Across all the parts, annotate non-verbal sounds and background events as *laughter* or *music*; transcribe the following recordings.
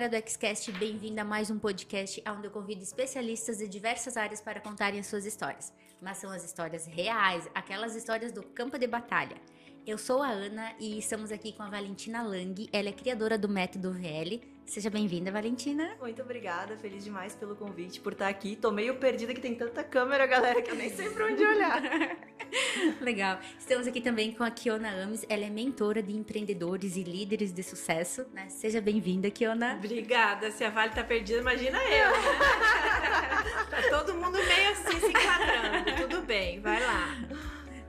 Galera do Xcast, bem-vindo a mais um podcast onde eu convido especialistas de diversas áreas para contarem as suas histórias. Mas são as histórias reais, aquelas histórias do campo de batalha. Eu sou a Ana e estamos aqui com a Valentina Lang, ela é criadora do Método VL. Seja bem-vinda, Valentina. Muito obrigada, feliz demais pelo convite, por estar aqui. Tô meio perdida que tem tanta câmera, galera, que eu nem sei pra onde olhar. *laughs* Legal. Estamos aqui também com a Kiona Ames. Ela é mentora de empreendedores e líderes de sucesso. Né? Seja bem-vinda, Kiona. Obrigada. Se a Vale tá perdida, imagina eu. *laughs* tá todo mundo meio assim se enquadrando. Tudo bem, vai lá.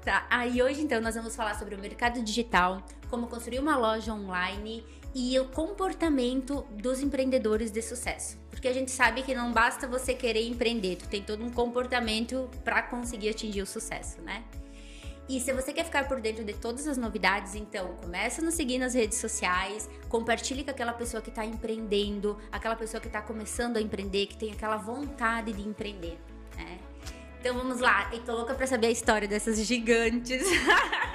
Tá, aí ah, hoje então nós vamos falar sobre o mercado digital, como construir uma loja online e o comportamento dos empreendedores de sucesso. Porque a gente sabe que não basta você querer empreender, tu tem todo um comportamento para conseguir atingir o sucesso, né? E se você quer ficar por dentro de todas as novidades, então começa a nos seguir nas redes sociais, compartilhe com aquela pessoa que está empreendendo, aquela pessoa que está começando a empreender, que tem aquela vontade de empreender, né? Então vamos lá, eu tô louca pra saber a história dessas gigantes.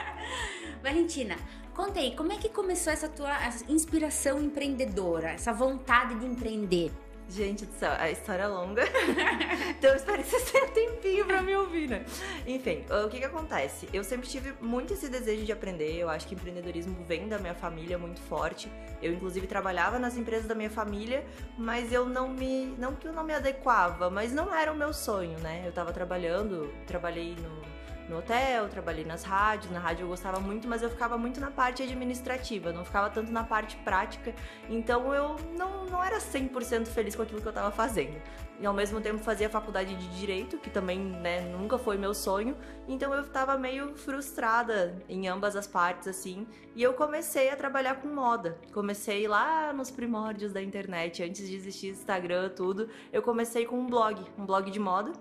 *laughs* Valentina, conta aí, como é que começou essa tua inspiração empreendedora, essa vontade de empreender? Gente do céu, a história é longa. *laughs* então eu você tenha tempinho pra me ouvir, né? Enfim, o que que acontece? Eu sempre tive muito esse desejo de aprender. Eu acho que empreendedorismo vem da minha família muito forte. Eu, inclusive, trabalhava nas empresas da minha família, mas eu não me. Não que eu não me adequava, mas não era o meu sonho, né? Eu tava trabalhando, trabalhei no no hotel, trabalhei nas rádios, na rádio eu gostava muito, mas eu ficava muito na parte administrativa, não ficava tanto na parte prática, então eu não, não era 100% feliz com aquilo que eu estava fazendo. E ao mesmo tempo fazia faculdade de Direito, que também né, nunca foi meu sonho, então eu estava meio frustrada em ambas as partes, assim, e eu comecei a trabalhar com moda. Comecei lá nos primórdios da internet, antes de existir Instagram, tudo, eu comecei com um blog, um blog de moda,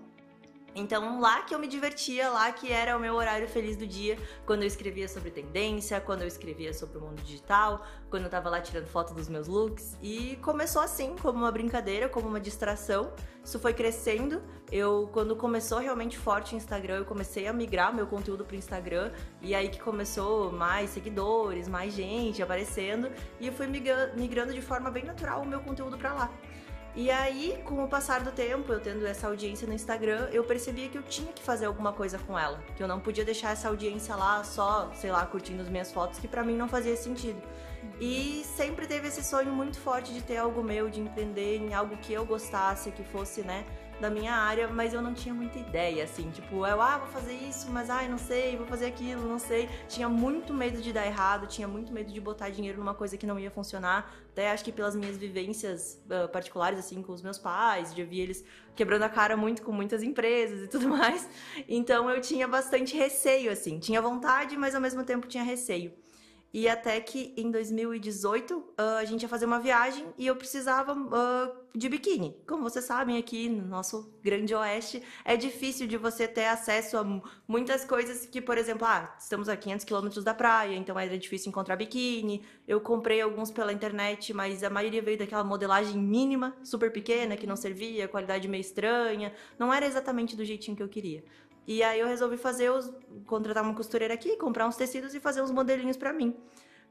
então, lá que eu me divertia, lá que era o meu horário feliz do dia, quando eu escrevia sobre tendência, quando eu escrevia sobre o mundo digital, quando eu tava lá tirando foto dos meus looks. E começou assim, como uma brincadeira, como uma distração. Isso foi crescendo. Eu, quando começou realmente forte o Instagram, eu comecei a migrar meu conteúdo pro Instagram. E aí que começou mais seguidores, mais gente aparecendo. E eu fui migrando de forma bem natural o meu conteúdo para lá. E aí, com o passar do tempo, eu tendo essa audiência no Instagram, eu percebia que eu tinha que fazer alguma coisa com ela, que eu não podia deixar essa audiência lá só, sei lá, curtindo as minhas fotos, que para mim não fazia sentido. E sempre teve esse sonho muito forte de ter algo meu, de empreender em algo que eu gostasse, que fosse, né, da minha área, mas eu não tinha muita ideia, assim, tipo, eu, ah, vou fazer isso, mas ai, não sei, vou fazer aquilo, não sei. Tinha muito medo de dar errado, tinha muito medo de botar dinheiro numa coisa que não ia funcionar. Até acho que pelas minhas vivências uh, particulares, assim, com os meus pais, de ver eles quebrando a cara muito com muitas empresas e tudo *laughs* mais. Então eu tinha bastante receio, assim, tinha vontade, mas ao mesmo tempo tinha receio. E até que em 2018 uh, a gente ia fazer uma viagem e eu precisava uh, de biquíni. Como vocês sabem, aqui no nosso grande oeste é difícil de você ter acesso a muitas coisas que, por exemplo, ah, estamos a 500 quilômetros da praia, então era difícil encontrar biquíni. Eu comprei alguns pela internet, mas a maioria veio daquela modelagem mínima, super pequena, que não servia, qualidade meio estranha. Não era exatamente do jeitinho que eu queria. E aí eu resolvi fazer os. contratar uma costureira aqui, comprar uns tecidos e fazer uns modelinhos para mim.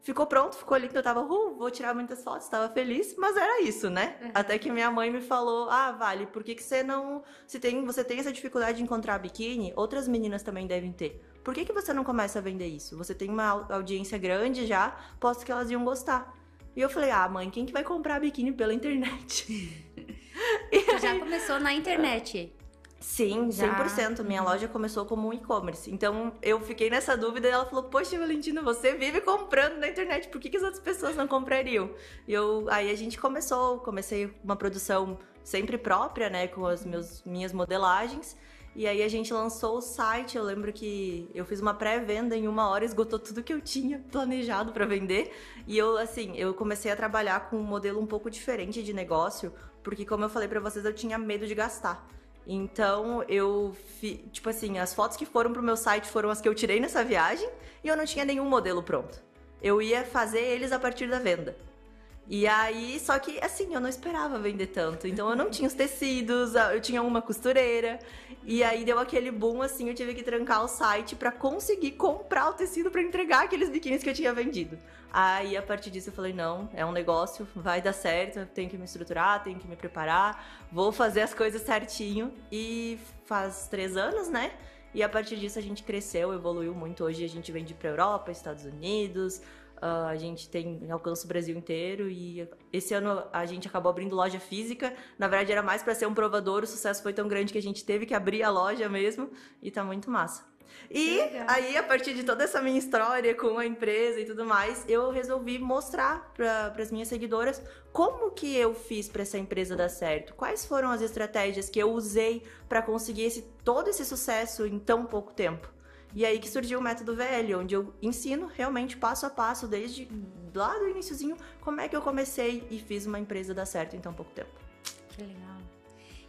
Ficou pronto, ficou lindo, eu tava, uh, vou tirar muitas fotos, tava feliz, mas era isso, né? Uhum. Até que minha mãe me falou: "Ah, Vale, por que que você não, se tem, você tem essa dificuldade de encontrar biquíni, outras meninas também devem ter. Por que que você não começa a vender isso? Você tem uma audiência grande já, posso que elas iam gostar". E eu falei: "Ah, mãe, quem que vai comprar biquíni pela internet?" *laughs* já começou na internet. Sim, Já. 100%. Minha uhum. loja começou como um e-commerce. Então eu fiquei nessa dúvida e ela falou: Poxa, Valentina, você vive comprando na internet, por que, que as outras pessoas não comprariam? E eu, aí a gente começou, comecei uma produção sempre própria, né, com as meus, minhas modelagens. E aí a gente lançou o site. Eu lembro que eu fiz uma pré-venda em uma hora, esgotou tudo que eu tinha planejado para vender. E eu, assim, eu comecei a trabalhar com um modelo um pouco diferente de negócio, porque como eu falei para vocês, eu tinha medo de gastar. Então eu, fi, tipo assim, as fotos que foram pro meu site foram as que eu tirei nessa viagem e eu não tinha nenhum modelo pronto. Eu ia fazer eles a partir da venda. E aí, só que assim, eu não esperava vender tanto. Então eu não tinha os tecidos, eu tinha uma costureira. E aí deu aquele boom assim, eu tive que trancar o site para conseguir comprar o tecido para entregar aqueles biquínis que eu tinha vendido. Aí a partir disso eu falei, não, é um negócio, vai dar certo, eu tenho que me estruturar, tenho que me preparar, vou fazer as coisas certinho. E faz três anos, né? E a partir disso a gente cresceu, evoluiu muito. Hoje a gente vende para Europa, Estados Unidos, Uh, a gente tem alcance o Brasil inteiro e esse ano a gente acabou abrindo loja física. Na verdade, era mais para ser um provador. O sucesso foi tão grande que a gente teve que abrir a loja mesmo e tá muito massa. E aí, a partir de toda essa minha história com a empresa e tudo mais, eu resolvi mostrar para as minhas seguidoras como que eu fiz para essa empresa dar certo, quais foram as estratégias que eu usei para conseguir esse, todo esse sucesso em tão pouco tempo. E aí que surgiu o método VL, onde eu ensino realmente passo a passo, desde lá do iníciozinho, como é que eu comecei e fiz uma empresa dar certo em tão pouco tempo. Que legal.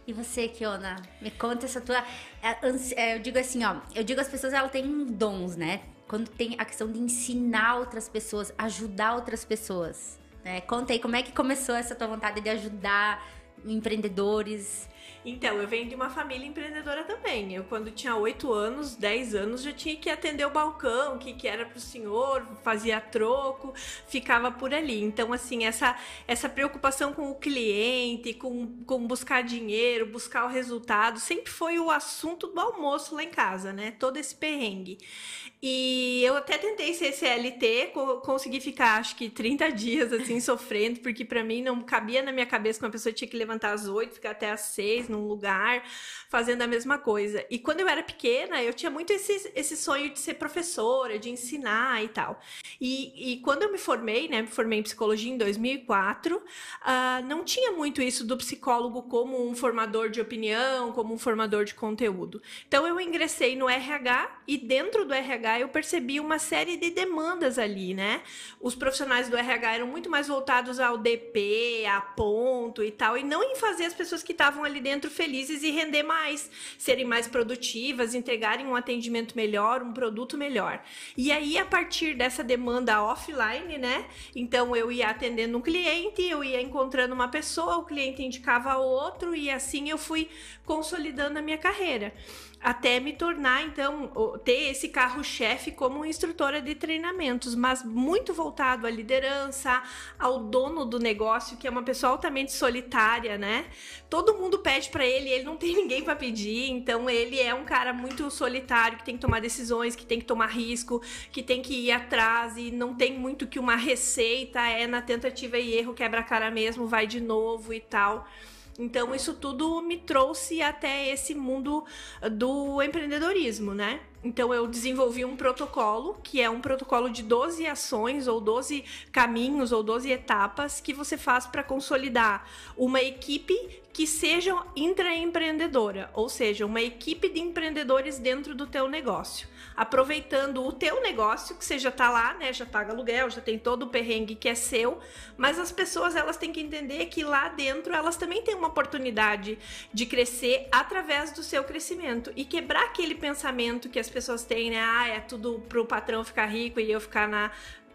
E você, Kiona, me conta essa tua. É, é, eu digo assim, ó, eu digo as pessoas elas têm dons, né? Quando tem a questão de ensinar outras pessoas, ajudar outras pessoas. Né? Conta aí como é que começou essa tua vontade de ajudar empreendedores. Então, eu venho de uma família empreendedora também. Eu, quando tinha 8 anos, 10 anos, já tinha que atender o balcão, o que, que era pro senhor, fazia troco, ficava por ali. Então, assim, essa, essa preocupação com o cliente, com, com buscar dinheiro, buscar o resultado, sempre foi o assunto do almoço lá em casa, né? Todo esse perrengue. E eu até tentei ser CLT, consegui ficar acho que 30 *laughs* dias assim sofrendo, porque para mim não cabia na minha cabeça que uma pessoa tinha que levantar às 8, ficar até às 6 num lugar, fazendo a mesma coisa. E quando eu era pequena, eu tinha muito esse, esse sonho de ser professora, de ensinar e tal. E, e quando eu me formei, né, me formei em psicologia em 2004, uh, ah, não tinha muito isso do psicólogo como um formador de opinião, como um formador de conteúdo. Então eu ingressei no RH e dentro do RH eu percebi uma série de demandas ali, né? Os profissionais do RH eram muito mais voltados ao DP, a ponto e tal, e não em fazer as pessoas que estavam ali dentro felizes e render mais, serem mais produtivas, entregarem um atendimento melhor, um produto melhor. E aí, a partir dessa demanda offline, né? Então, eu ia atendendo um cliente, eu ia encontrando uma pessoa, o cliente indicava outro, e assim eu fui consolidando a minha carreira até me tornar, então, ter esse carro-chefe como instrutora de treinamentos, mas muito voltado à liderança, ao dono do negócio, que é uma pessoa altamente solitária, né? Todo mundo pede para ele, ele não tem ninguém para pedir, então ele é um cara muito solitário, que tem que tomar decisões, que tem que tomar risco, que tem que ir atrás e não tem muito que uma receita, é na tentativa e erro, quebra a cara mesmo, vai de novo e tal. Então, isso tudo me trouxe até esse mundo do empreendedorismo, né? Então eu desenvolvi um protocolo, que é um protocolo de 12 ações ou 12 caminhos ou 12 etapas que você faz para consolidar uma equipe que seja intraempreendedora, ou seja, uma equipe de empreendedores dentro do teu negócio, aproveitando o teu negócio que você já está lá, né, já paga aluguel, já tem todo o perrengue que é seu, mas as pessoas elas têm que entender que lá dentro elas também têm uma oportunidade de crescer através do seu crescimento e quebrar aquele pensamento que as pessoas têm, né? Ah, é tudo pro patrão ficar rico e eu ficar na,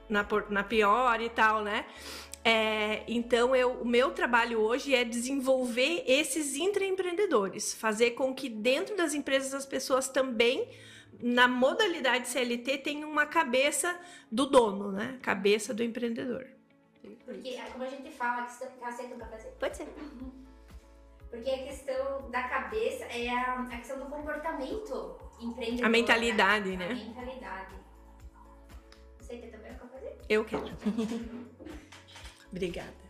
na, na pior e tal, né? É, então, eu, o meu trabalho hoje é desenvolver esses intraempreendedores, fazer com que dentro das empresas as pessoas também, na modalidade CLT, tenham uma cabeça do dono, né? Cabeça do empreendedor. Porque, é como a gente fala, que você aceita pra fazer? Pode ser. *laughs* Porque a questão da cabeça é a, a questão do comportamento empreendedor. A mentalidade, né? A mentalidade. Você quer também fazer? Eu quero. *laughs* Obrigada.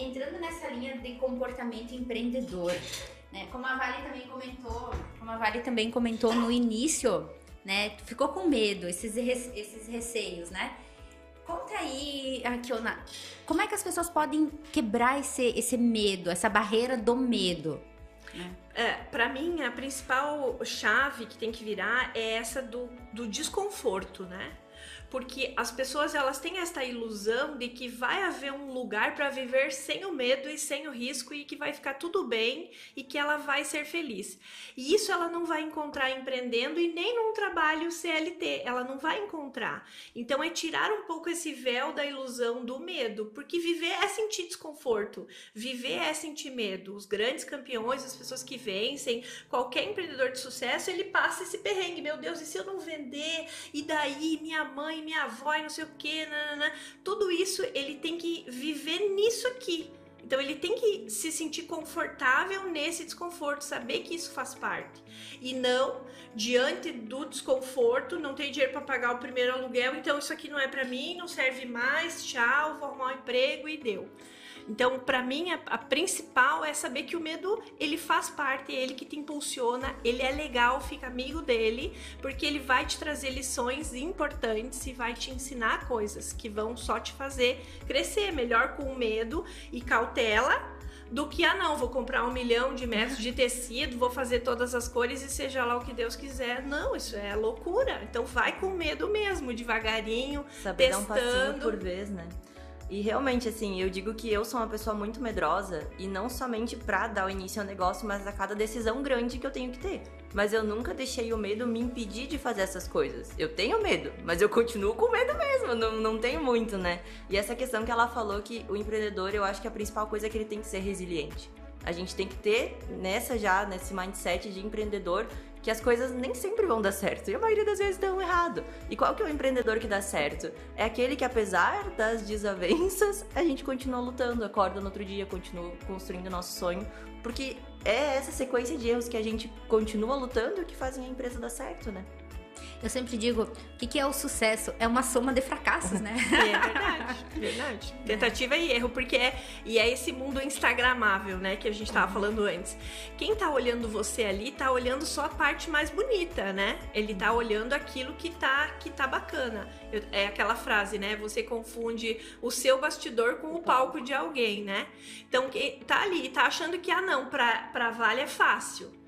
Entrando nessa linha de comportamento empreendedor, né? Como a Vale também comentou, como a Vale também comentou no início, né? Tu ficou com medo, esses, esses receios, né? Conta aí, Akiona, como é que as pessoas podem quebrar esse, esse medo, essa barreira do medo? Né? É, para mim, a principal chave que tem que virar é essa do, do desconforto, né? Porque as pessoas elas têm esta ilusão de que vai haver um lugar para viver sem o medo e sem o risco e que vai ficar tudo bem e que ela vai ser feliz. E isso ela não vai encontrar empreendendo e nem num trabalho CLT, ela não vai encontrar. Então é tirar um pouco esse véu da ilusão do medo, porque viver é sentir desconforto, viver é sentir medo. Os grandes campeões, as pessoas que vencem, qualquer empreendedor de sucesso, ele passa esse perrengue, meu Deus, e se eu não vender? E daí minha mãe, minha avó, e não sei o que, tudo isso ele tem que viver nisso aqui. Então ele tem que se sentir confortável nesse desconforto, saber que isso faz parte. E não diante do desconforto, não tem dinheiro para pagar o primeiro aluguel, então isso aqui não é para mim, não serve mais, tchau, vou arrumar um emprego e deu. Então, para mim, a, a, principal é saber que o medo ele faz parte, é ele que te impulsiona, ele é legal, fica amigo dele, porque ele vai te trazer lições importantes e vai te ensinar coisas que vão só te fazer crescer melhor com o medo e cautela do que, ah, não, vou comprar um milhão de metros de tecido, vou fazer todas as cores e seja lá o que Deus quiser. Não, isso é loucura. Então vai com medo mesmo, devagarinho, Saber testando. Dar um passinho por vez, né? E realmente, assim, eu digo que eu sou uma pessoa muito medrosa e não somente pra dar o início ao negócio, mas a cada decisão grande que eu tenho que ter. Mas eu nunca deixei o medo me impedir de fazer essas coisas. Eu tenho medo, mas eu continuo com medo mesmo, não, não tenho muito, né? E essa questão que ela falou que o empreendedor, eu acho que a principal coisa é que ele tem que ser resiliente. A gente tem que ter nessa já, nesse mindset de empreendedor, que as coisas nem sempre vão dar certo. E a maioria das vezes dão errado. E qual que é o empreendedor que dá certo? É aquele que, apesar das desavenças, *laughs* a gente continua lutando, acorda no outro dia, continua construindo o nosso sonho. Porque é essa sequência de erros que a gente continua lutando que fazem a empresa dar certo, né? Eu sempre digo, o que, que é o sucesso? É uma soma de fracassos, né? *laughs* é verdade, verdade. *laughs* Tentativa e erro, porque é, e é esse mundo instagramável, né, que a gente tava falando antes. Quem tá olhando você ali, tá olhando só a parte mais bonita, né? Ele tá olhando aquilo que tá, que tá bacana. Eu, é aquela frase, né? Você confunde o seu bastidor com o palco de alguém, né? Então, quem tá ali, tá achando que, ah, não, pra, pra Vale é fácil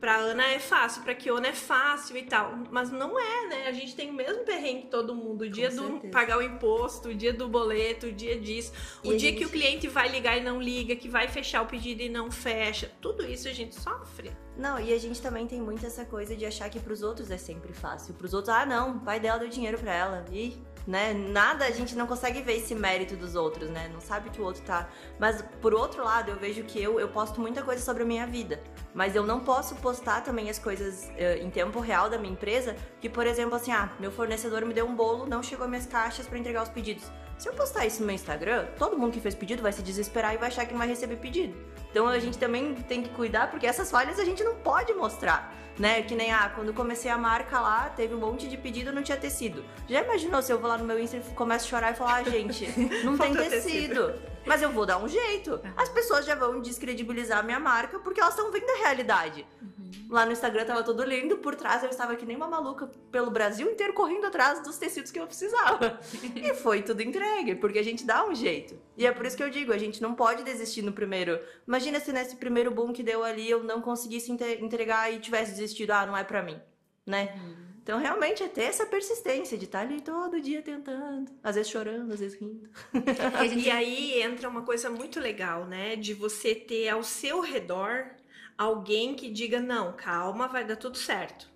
Pra Ana é fácil, pra Kiona é fácil e tal. Mas não é, né? A gente tem o mesmo perrengue que todo mundo. O dia do pagar o imposto, o dia do boleto, o dia disso. E o dia gente... que o cliente vai ligar e não liga, que vai fechar o pedido e não fecha. Tudo isso a gente sofre. Não, e a gente também tem muito essa coisa de achar que pros outros é sempre fácil. Pros outros, ah, não, o pai dela deu dinheiro pra ela. E né? Nada a gente não consegue ver esse mérito dos outros, né? Não sabe que o outro tá. Mas por outro lado, eu vejo que eu, eu posto muita coisa sobre a minha vida. Mas eu não posso postar também as coisas uh, em tempo real da minha empresa, que, por exemplo, assim, ah, meu fornecedor me deu um bolo, não chegou minhas caixas para entregar os pedidos. Se eu postar isso no meu Instagram, todo mundo que fez pedido vai se desesperar e vai achar que não vai receber pedido. Então a gente também tem que cuidar, porque essas falhas a gente não pode mostrar né? Que nem, ah, quando comecei a marca lá, teve um monte de pedido não tinha tecido. Já imaginou se eu vou lá no meu Insta e começo a chorar e falar, ah, gente, *laughs* não tem tecido. Mas eu vou dar um jeito. As pessoas já vão descredibilizar a minha marca porque elas estão vendo a realidade. Uhum. Lá no Instagram tava tudo lindo, por trás eu estava que nem uma maluca pelo Brasil inteiro correndo atrás dos tecidos que eu precisava. *laughs* e foi tudo entregue, porque a gente dá um jeito. E é por isso que eu digo, a gente não pode desistir no primeiro. Imagina se nesse primeiro boom que deu ali eu não conseguisse entregar e tivesse desistido, ah, não é para mim, né? Uhum. Então, realmente, é ter essa persistência de estar tá ali todo dia tentando, às vezes chorando, às vezes rindo. *laughs* e aí entra uma coisa muito legal, né? De você ter ao seu redor alguém que diga: não, calma, vai dar tudo certo.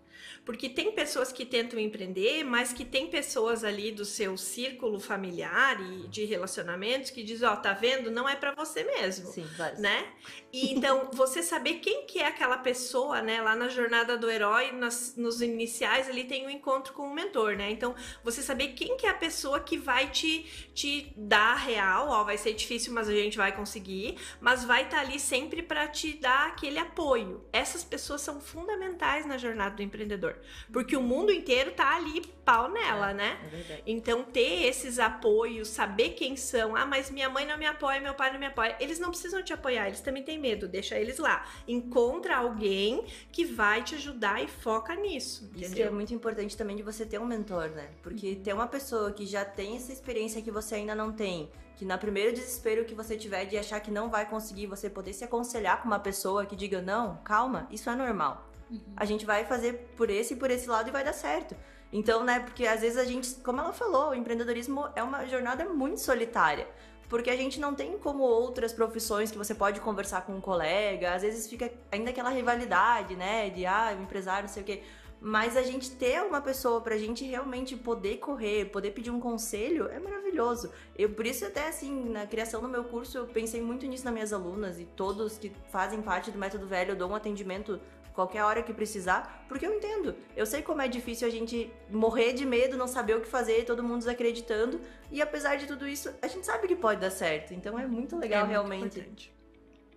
Porque tem pessoas que tentam empreender, mas que tem pessoas ali do seu círculo familiar e de relacionamentos que dizem, ó, oh, tá vendo? Não é para você mesmo. Sim. Né? E então, *laughs* você saber quem que é aquela pessoa, né? Lá na jornada do herói, nas, nos iniciais, ali tem um encontro com o mentor, né? Então, você saber quem que é a pessoa que vai te, te dar real, ó, vai ser difícil, mas a gente vai conseguir, mas vai estar tá ali sempre para te dar aquele apoio. Essas pessoas são fundamentais na jornada do empreendedor. Porque o mundo inteiro tá ali pau nela, é, né? É então, ter esses apoios, saber quem são. Ah, mas minha mãe não me apoia, meu pai não me apoia. Eles não precisam te apoiar, eles também têm medo. Deixa eles lá. Encontra alguém que vai te ajudar e foca nisso. Entendeu? Isso que é muito importante também de você ter um mentor, né? Porque ter uma pessoa que já tem essa experiência que você ainda não tem, que na primeiro desespero que você tiver de achar que não vai conseguir, você poder se aconselhar com uma pessoa que diga: não, calma, isso é normal. Uhum. A gente vai fazer por esse e por esse lado e vai dar certo. Então, né, porque às vezes a gente, como ela falou, o empreendedorismo é uma jornada muito solitária. Porque a gente não tem como outras profissões que você pode conversar com um colega, às vezes fica ainda aquela rivalidade, né, de ah, o empresário, não sei o quê. Mas a gente ter uma pessoa pra gente realmente poder correr, poder pedir um conselho, é maravilhoso. Eu, por isso, até assim, na criação do meu curso, eu pensei muito nisso nas minhas alunas e todos que fazem parte do método velho, eu dou um atendimento qualquer hora que precisar, porque eu entendo. Eu sei como é difícil a gente morrer de medo, não saber o que fazer, todo mundo desacreditando, e apesar de tudo isso, a gente sabe que pode dar certo. Então é muito legal É muito realmente. importante.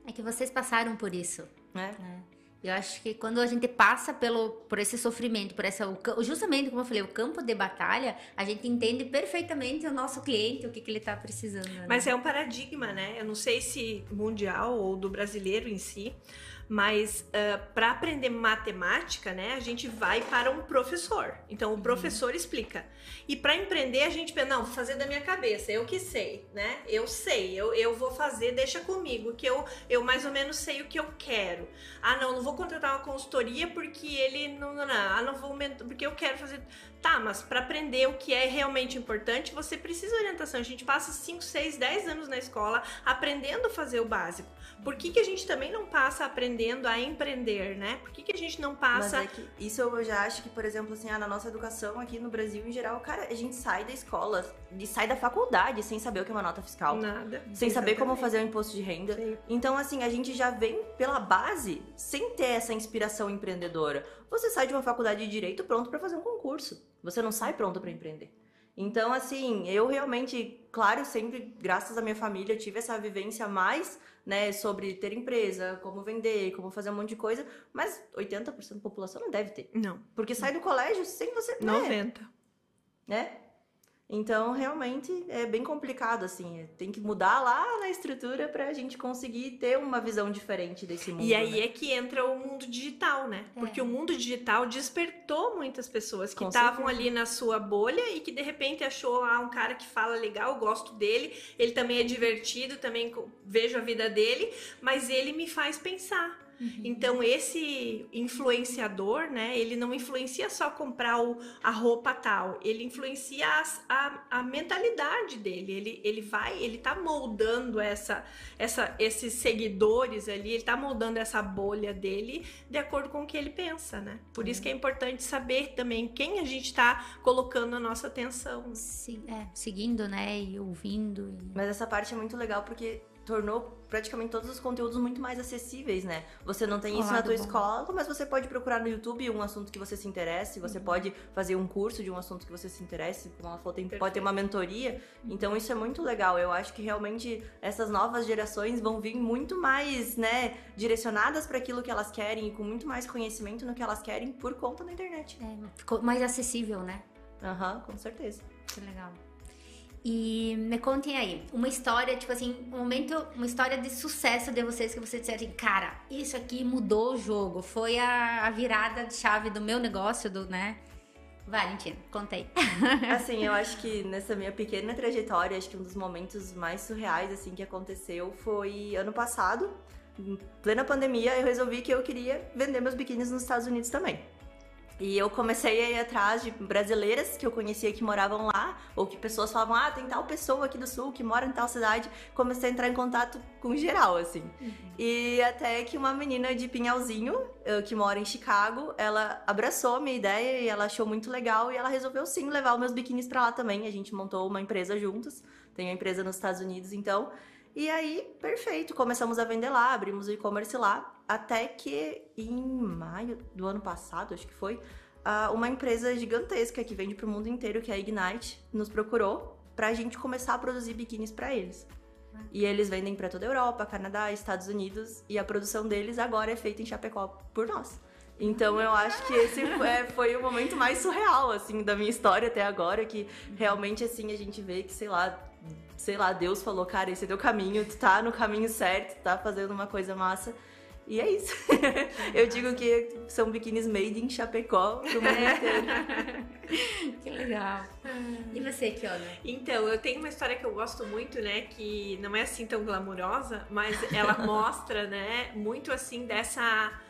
É que vocês passaram por isso. Né? Eu acho que quando a gente passa pelo, por esse sofrimento, por essa, justamente como eu falei, o campo de batalha, a gente entende perfeitamente o nosso cliente, o que, que ele tá precisando. né? Mas é um paradigma, né? Eu não sei se mundial ou do brasileiro em si, mas para aprender matemática, né, a gente vai para um professor. Então o professor explica. E para empreender a gente pensa, não, vou fazer da minha cabeça, eu que sei, né? Eu sei, eu, eu vou fazer, deixa comigo, que eu, eu mais ou menos sei o que eu quero. Ah, não, não vou contratar uma consultoria porque ele não, não, não. ah, não vou porque eu quero fazer. Tá, mas para aprender o que é realmente importante, você precisa de orientação. A gente passa 5, 6, 10 anos na escola aprendendo a fazer o básico. Por que, que a gente também não passa aprendendo a empreender, né? Por que, que a gente não Mas passa. é que isso eu já acho que, por exemplo, assim, ah, na nossa educação aqui no Brasil em geral, cara, a gente sai da escola e sai da faculdade sem saber o que é uma nota fiscal. Nada. Sem saber como Exatamente. fazer o imposto de renda. Sim. Então, assim, a gente já vem pela base sem ter essa inspiração empreendedora. Você sai de uma faculdade de direito pronto pra fazer um concurso. Você não sai pronto pra empreender. Então, assim, eu realmente, claro, sempre, graças à minha família, tive essa vivência mais, né, sobre ter empresa, como vender, como fazer um monte de coisa, mas 80% da população não deve ter. Não, Porque sai do colégio sem você, né, 90. né? Então, realmente, é bem complicado, assim. Tem que mudar lá na estrutura pra gente conseguir ter uma visão diferente desse mundo. E aí né? é que entra o mundo digital, né? É. Porque o mundo digital despertou muitas pessoas que estavam ali na sua bolha e que de repente achou ah, um cara que fala legal, gosto dele, ele também é divertido, também vejo a vida dele, mas ele me faz pensar. Então esse influenciador, né, ele não influencia só comprar o, a roupa tal, ele influencia as- a, a mentalidade dele. Ele, ele vai, ele tá moldando essa, essa, esses seguidores ali, ele tá moldando essa bolha dele de acordo com o que ele pensa, né? Por isso que é importante saber também quem a gente tá colocando a nossa atenção. Se- é, seguindo, né, e ouvindo. e- Mas essa parte é muito legal porque tornou praticamente todos os conteúdos muito mais acessíveis, né? Você não tem isso na tua bom. escola, mas você pode procurar no YouTube um assunto que você se interesse, você Uhum. pode fazer um curso de um assunto que você se interesse, como ela falou, tem, pode ter uma mentoria. Uhum. Então isso é muito legal. Eu acho que realmente essas novas gerações vão vir muito mais, né, direcionadas para aquilo que elas querem e com muito mais conhecimento no que elas querem por conta da internet. é, ficou mais acessível, né? Aham, com certeza. Que legal. E me contem aí, uma história, tipo assim, um momento, uma história de sucesso de vocês que vocês disseram assim, cara, isso aqui mudou o jogo, foi a, a virada de chave do meu negócio, do, né? Valentina, conta aí. *laughs* Assim, eu acho que nessa minha pequena trajetória, acho que um dos momentos mais surreais assim que aconteceu foi ano passado, em plena pandemia, eu resolvi que eu queria vender meus biquínis nos Estados Unidos também. E eu comecei a ir atrás de brasileiras que eu conhecia que moravam lá, ou que pessoas falavam, ah, tem tal pessoa aqui do sul que mora em tal cidade. Comecei a entrar em contato com geral, assim. E até que uma menina de Pinhalzinho, eh, que mora em Chicago, ela abraçou a minha ideia e ela achou muito legal e ela resolveu sim levar os meus biquínis pra lá também. A gente montou uma empresa juntos, tem uma empresa nos Estados Unidos, então. E aí, perfeito, começamos a vender lá, abrimos o e-commerce lá, até que em maio do ano passado, acho que foi, uma empresa gigantesca que vende pro mundo inteiro, que é a Ignite, nos procurou pra gente começar a produzir biquínis pra eles. E eles vendem pra toda a Europa, Canadá, Estados Unidos, e a produção deles agora é feita em Chapecó por nós. Então eu acho que esse foi, foi o momento mais surreal, assim, da minha história até agora, que realmente, assim, a gente vê que, sei lá, sei lá, Deus falou, cara, esse é teu caminho, tu tá no caminho certo, tu tá fazendo uma coisa massa. E é isso. *laughs* eu digo que são biquínis made em Chapecó pro mundo inteiro. *laughs* que legal. E você, Kiona? Então, eu tenho uma história que eu gosto muito, né? Que não é assim tão glamurosa, mas ela *laughs* mostra, né? Muito assim dessa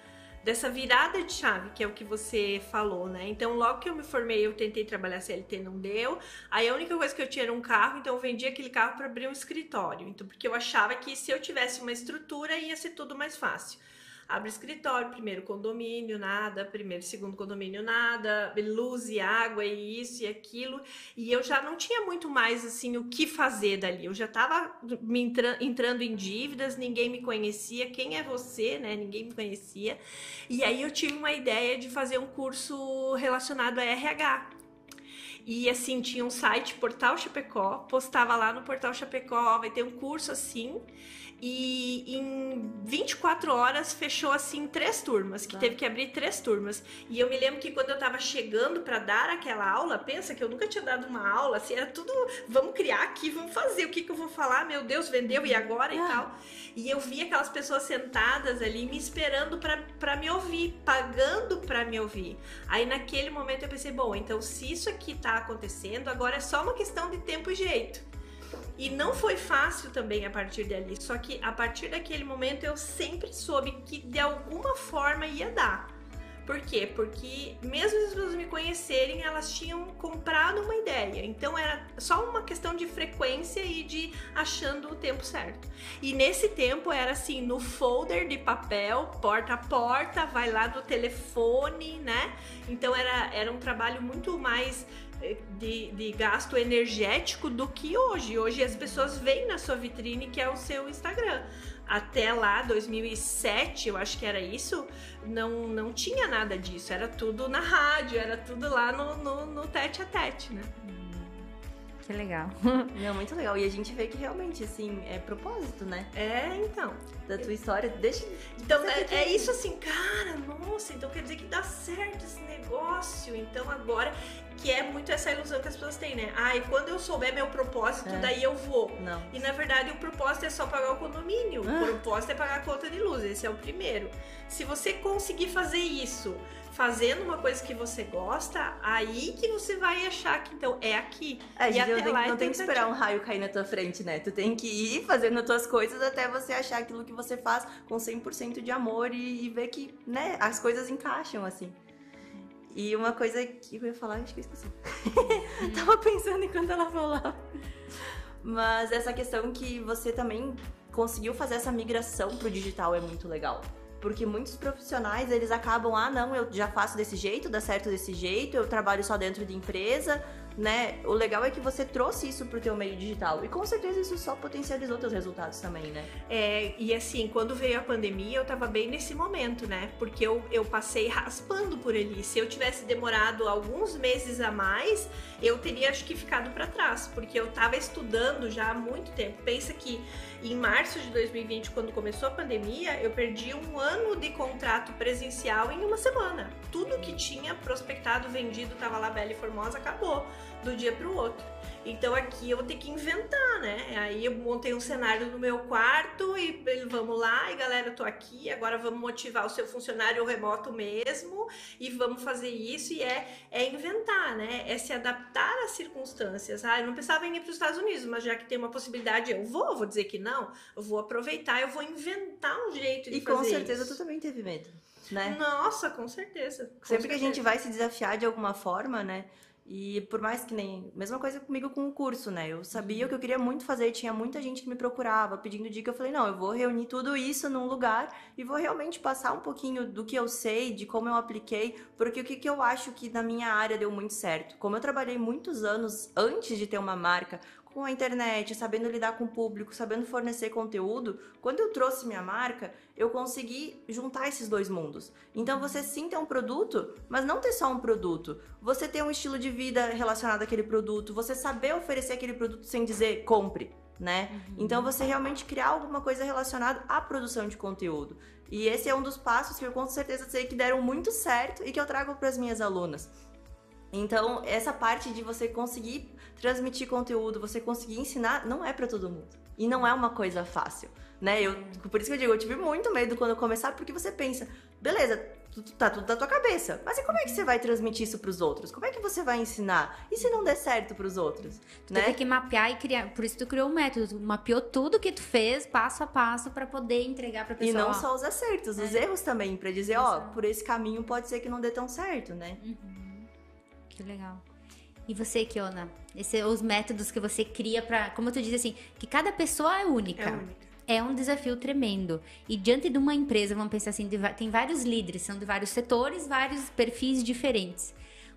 dessa virada de chave, que é o que você falou, né? Então, logo que eu me formei, eu tentei trabalhar CLT, não deu. Aí a única coisa que eu tinha era um carro, então eu vendi aquele carro para abrir um escritório. Então, porque eu achava que se eu tivesse uma estrutura, ia ser tudo mais fácil abre escritório, primeiro condomínio, nada, primeiro, segundo condomínio, nada, luz e água e isso e aquilo. E eu já não tinha muito mais assim o que fazer dali. Eu já estava me entra entrando em dívidas, ninguém me conhecia. Quem é você, né? Ninguém me conhecia. E aí eu tive uma ideia de fazer um curso relacionado a RH. E assim, tinha um site, Portal Chapecó, postava lá no Portal Chapecó, vai ter um curso assim e em 24 horas fechou assim três turmas, que tá. teve que abrir três turmas. E eu me lembro que quando eu tava chegando para dar aquela aula, pensa que eu nunca tinha dado uma aula, assim, era tudo, vamos criar aqui, vamos fazer, o que que eu vou falar? Meu Deus, vendeu e agora e ah. tal. E eu vi aquelas pessoas sentadas ali me esperando para me ouvir, pagando para me ouvir. Aí naquele momento eu pensei, bom, então se isso aqui tá acontecendo, agora é só uma questão de tempo e jeito. E não foi fácil também a partir dali. Só que a partir daquele momento eu sempre soube que de alguma forma ia dar. Por quê? Porque mesmo as pessoas me conhecerem, elas tinham comprado uma ideia. Então era só uma questão de frequência e de achando o tempo certo. E nesse tempo era assim, no folder de papel, porta a porta, vai lá no telefone, né? Então era, era um trabalho muito mais de, de, gasto energético do que hoje. Hoje as pessoas veem na sua vitrine que é o seu Instagram. Até lá, 2007, eu acho que era isso, não, não tinha nada disso. Era tudo na rádio, era tudo lá no, no, no tete a tete, né? Que legal. Não, muito legal. E a gente vê que realmente, assim, é propósito, né? É, então. Da tua história. Deixa. Então, é, é, isso assim, cara, nossa, então quer dizer que dá certo esse negócio. Então agora. Que é muito essa ilusão que as pessoas têm, né? Ah, e quando eu souber meu propósito, é. daí eu vou. Não. E na verdade o propósito é só pagar o condomínio. Ah. O propósito é pagar a conta de luz. Esse é o primeiro. Se você conseguir fazer isso fazendo uma coisa que você gosta, aí que você vai achar que então é aqui. É, e até lá não é tem que esperar um raio cair na tua frente, né? Tu tem que ir fazendo as tuas coisas até você achar aquilo que você faz com 100% de amor e, e ver que, né, as coisas encaixam assim. E uma coisa que eu ia falar, acho que eu esqueci. *laughs* Tava pensando enquanto ela falava. Mas essa questão que você também conseguiu fazer essa migração pro digital é muito legal. Porque muitos profissionais, eles acabam, ah, não, eu já faço desse jeito, dá certo desse jeito, eu trabalho só dentro de empresa, né? O legal é que você trouxe isso pro teu meio digital. E com certeza isso só potencializou teus resultados também, né? É, e assim, quando veio a pandemia, eu tava bem nesse momento, né? Porque eu, eu passei raspando por ali. Se eu tivesse demorado alguns meses a mais, eu teria acho que ficado para trás, porque eu tava estudando já há muito tempo. Pensa que em março de 2020, quando começou a pandemia, eu perdi um ano de contrato presencial em uma semana. Tudo que tinha prospectado, vendido, tava lá bela e formosa, acabou do dia para o outro. Então aqui eu vou ter que inventar, né? Aí eu montei um cenário no meu quarto e vamos lá, e galera, eu tô aqui, agora vamos motivar o seu funcionário remoto mesmo e vamos fazer isso e é, é inventar, né? É se adaptar às circunstâncias. Ah, eu não pensava em ir para os Estados Unidos, mas já que tem uma possibilidade, eu vou, vou dizer que não, eu vou aproveitar, eu vou inventar um jeito de e fazer E com certeza isso. tu também teve medo. Né? Nossa, com certeza. Com Sempre certeza. que a gente vai se desafiar de alguma forma, né? E por mais que nem. Mesma coisa comigo com o curso, né? Eu sabia o que eu queria muito fazer, tinha muita gente que me procurava pedindo dica. Eu falei, não, eu vou reunir tudo isso num lugar e vou realmente passar um pouquinho do que eu sei, de como eu apliquei, porque o que, que eu acho que na minha área deu muito certo. Como eu trabalhei muitos anos antes de ter uma marca, com a internet, sabendo lidar com o público, sabendo fornecer conteúdo, quando eu trouxe minha marca, eu consegui juntar esses dois mundos. Então você sim tem um produto, mas não ter só um produto. Você ter um estilo de vida relacionado àquele produto, você saber oferecer aquele produto sem dizer compre, né? Uhum. Então você realmente criar alguma coisa relacionada à produção de conteúdo. E esse é um dos passos que eu com certeza sei que deram muito certo e que eu trago para as minhas alunas. Então, essa parte de você conseguir transmitir conteúdo, você conseguir ensinar, não é para todo mundo. E não é uma coisa fácil. né? Eu, por isso que eu digo, eu tive muito medo quando eu começar, porque você pensa, beleza, tá tudo na tua cabeça. Mas e como é que você vai transmitir isso pros outros? Como é que você vai ensinar? E se não der certo pros outros? Tu né? teve que mapear e criar. Por isso tu criou um método. Tu mapeou tudo que tu fez, passo a passo, pra poder entregar pra E pessoa. não ó. só os acertos, os erros também, pra dizer, ó, por esse caminho pode ser que não dê tão certo, né? Que legal. E você, Kiona? Esse, os métodos que você cria pra. Como tu diz assim, que cada pessoa é única. É única. É um desafio tremendo. E diante de uma empresa, vamos pensar assim, de tem vários líderes, são de vários setores, vários perfis diferentes.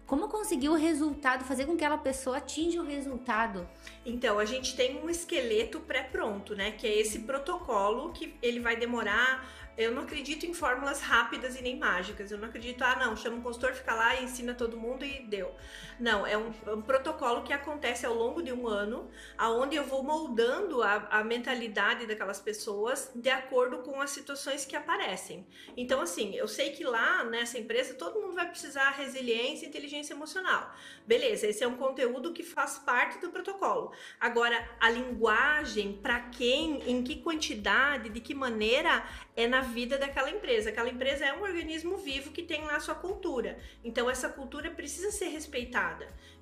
Como conseguir o resultado, fazer com que aquela pessoa atinja o resultado? Então, a gente tem um esqueleto pré-pronto, né? Que é esse protocolo que ele vai demorar. Eu não acredito em fórmulas rápidas e nem mágicas. Eu não acredito, ah, não, chama um consultor, fica lá e ensina todo mundo e deu. Não, é um, é um protocolo que acontece ao longo de um ano, aonde eu vou moldando a, a mentalidade daquelas pessoas de acordo com as situações que aparecem. Então, assim, eu sei que lá nessa empresa todo mundo vai precisar resiliência e inteligência emocional. Beleza, esse é um conteúdo que faz parte do protocolo. Agora, a linguagem, para quem, em que quantidade, de que maneira, é na vida daquela empresa. Aquela empresa é um organismo vivo que tem lá sua cultura. Então, essa cultura precisa ser respeitada.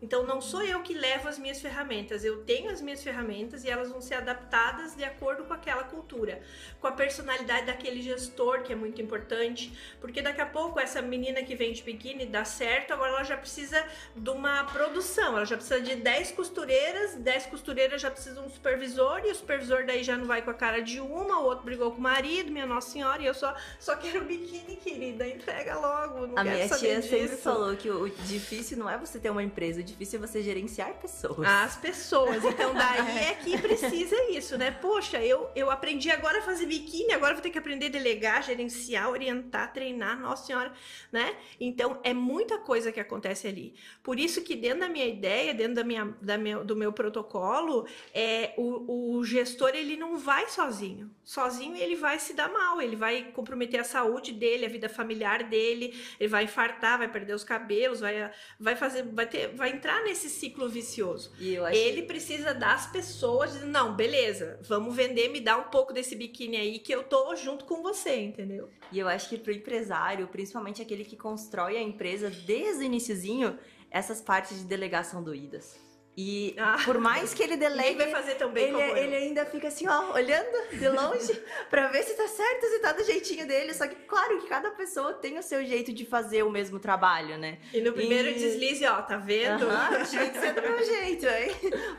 Então, não sou eu que levo as minhas ferramentas, eu tenho as minhas ferramentas e elas vão ser adaptadas de acordo com aquela cultura, com a personalidade daquele gestor, que é muito importante, porque daqui a pouco essa menina que vende biquíni dá certo, agora ela já precisa de uma produção, ela já precisa de 10 costureiras, 10 costureiras já precisam de um supervisor, e o supervisor daí já não vai com a cara de uma, o outro brigou com o marido, minha nossa senhora, e eu só, só quero biquíni, querida, entrega logo, não A quero minha saber tia sempre falou que o difícil não é você ter uma empresa, o difícil é você gerenciar pessoas. As pessoas. Então, daí *laughs* é que precisa isso, né? Poxa, eu, eu aprendi agora a fazer biquíni, agora vou ter que aprender a delegar, gerenciar, orientar, treinar, nossa senhora, né? Então, é muita coisa que acontece ali. Por isso que dentro da minha ideia, dentro da minha, da minha, do meu protocolo, é, o, o gestor, ele não vai sozinho. Sozinho, ele vai se dar mal, ele vai comprometer a saúde dele, a vida familiar dele, ele vai infartar, vai perder os cabelos, vai, vai fazer, vai ter, vai entrar nesse ciclo vicioso. E acho Ele precisa das pessoas dizendo, não, beleza, vamos vender, me dá um pouco desse biquíni aí que eu tô junto com você, entendeu? E eu acho que pro empresário, principalmente aquele que constrói a empresa desde o iniciozinho, essas partes de delegação doídas. E Ah. por mais que ele *laughs* delegue, vai fazer tão bem ele, como eu. ele ainda fica assim, ó, olhando de longe *laughs* pra ver se tá certo, se tá do jeitinho dele. Só que, claro, que cada pessoa tem o seu jeito de fazer o mesmo trabalho, né? E no primeiro E- deslize, ó, tá vendo? Aham, *laughs* tinha que ser do meu jeito, hein?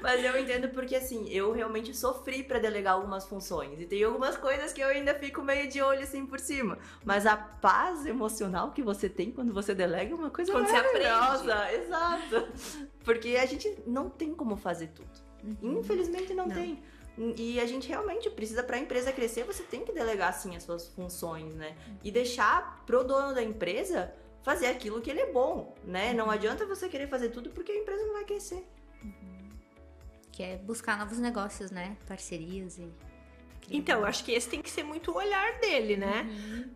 Mas eu entendo porque, assim, eu realmente sofri pra delegar algumas funções. E tem algumas coisas que eu ainda fico meio de olho, assim, por cima. Mas a paz emocional que você tem quando você delega é uma coisa Quando você aprende. maravilhosa. Exato. Porque a gente não tem como fazer tudo. Infelizmente não, Uhum. Não. tem. E a gente realmente precisa, pra empresa crescer, você tem que delegar, sim, as suas funções, né? E deixar pro dono da empresa fazer aquilo que ele é bom, né? Uhum. Não adianta você querer fazer tudo porque a empresa não vai crescer. Que é buscar novos negócios, né? Parcerias e. Então, eu acho que esse tem que ser muito o olhar dele, né?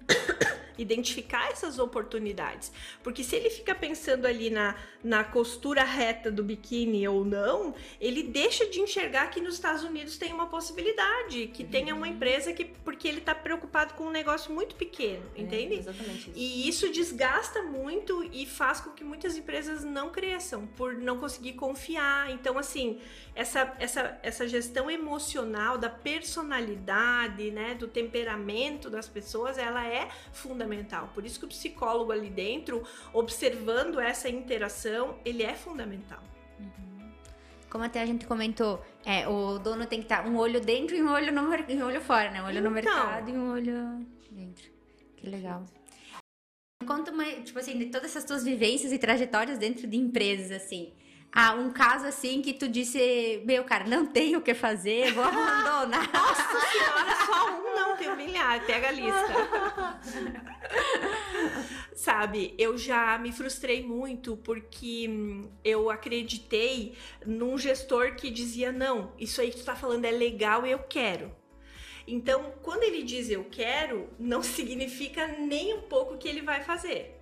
*coughs* Identificar essas oportunidades. Porque se ele fica pensando ali na, na costura reta do biquíni ou não, ele deixa de enxergar que nos Estados Unidos tem uma possibilidade, que tenha uma empresa que. Porque ele tá preocupado com um negócio muito pequeno, entende? É, exatamente isso. E isso desgasta muito e faz com que muitas empresas não cresçam por não conseguir confiar. Então, assim, essa, essa, essa gestão emocional da personalidade, né, do temperamento das pessoas, ela é fundamental. Por isso que o psicólogo ali dentro, observando essa interação, ele é fundamental. Como até a gente comentou, é, o dono tem que estar um olho dentro e um olho, no, um olho fora, né? Um olho no Então. mercado e um olho dentro. Que legal. Conta uma, tipo assim, de todas essas tuas vivências e trajetórias dentro de empresas, assim. Ah, um caso assim que tu disse, meu, cara, não tenho o que fazer, vou abandonar. *laughs* Nossa senhora, só um não, tem um milhar, pega a lista. *laughs* Sabe, eu já me frustrei muito porque hum, eu acreditei num gestor que dizia: não, isso aí que tu tá falando é legal e eu quero. Então, quando ele diz eu quero, não *laughs* significa nem um pouco que ele vai fazer.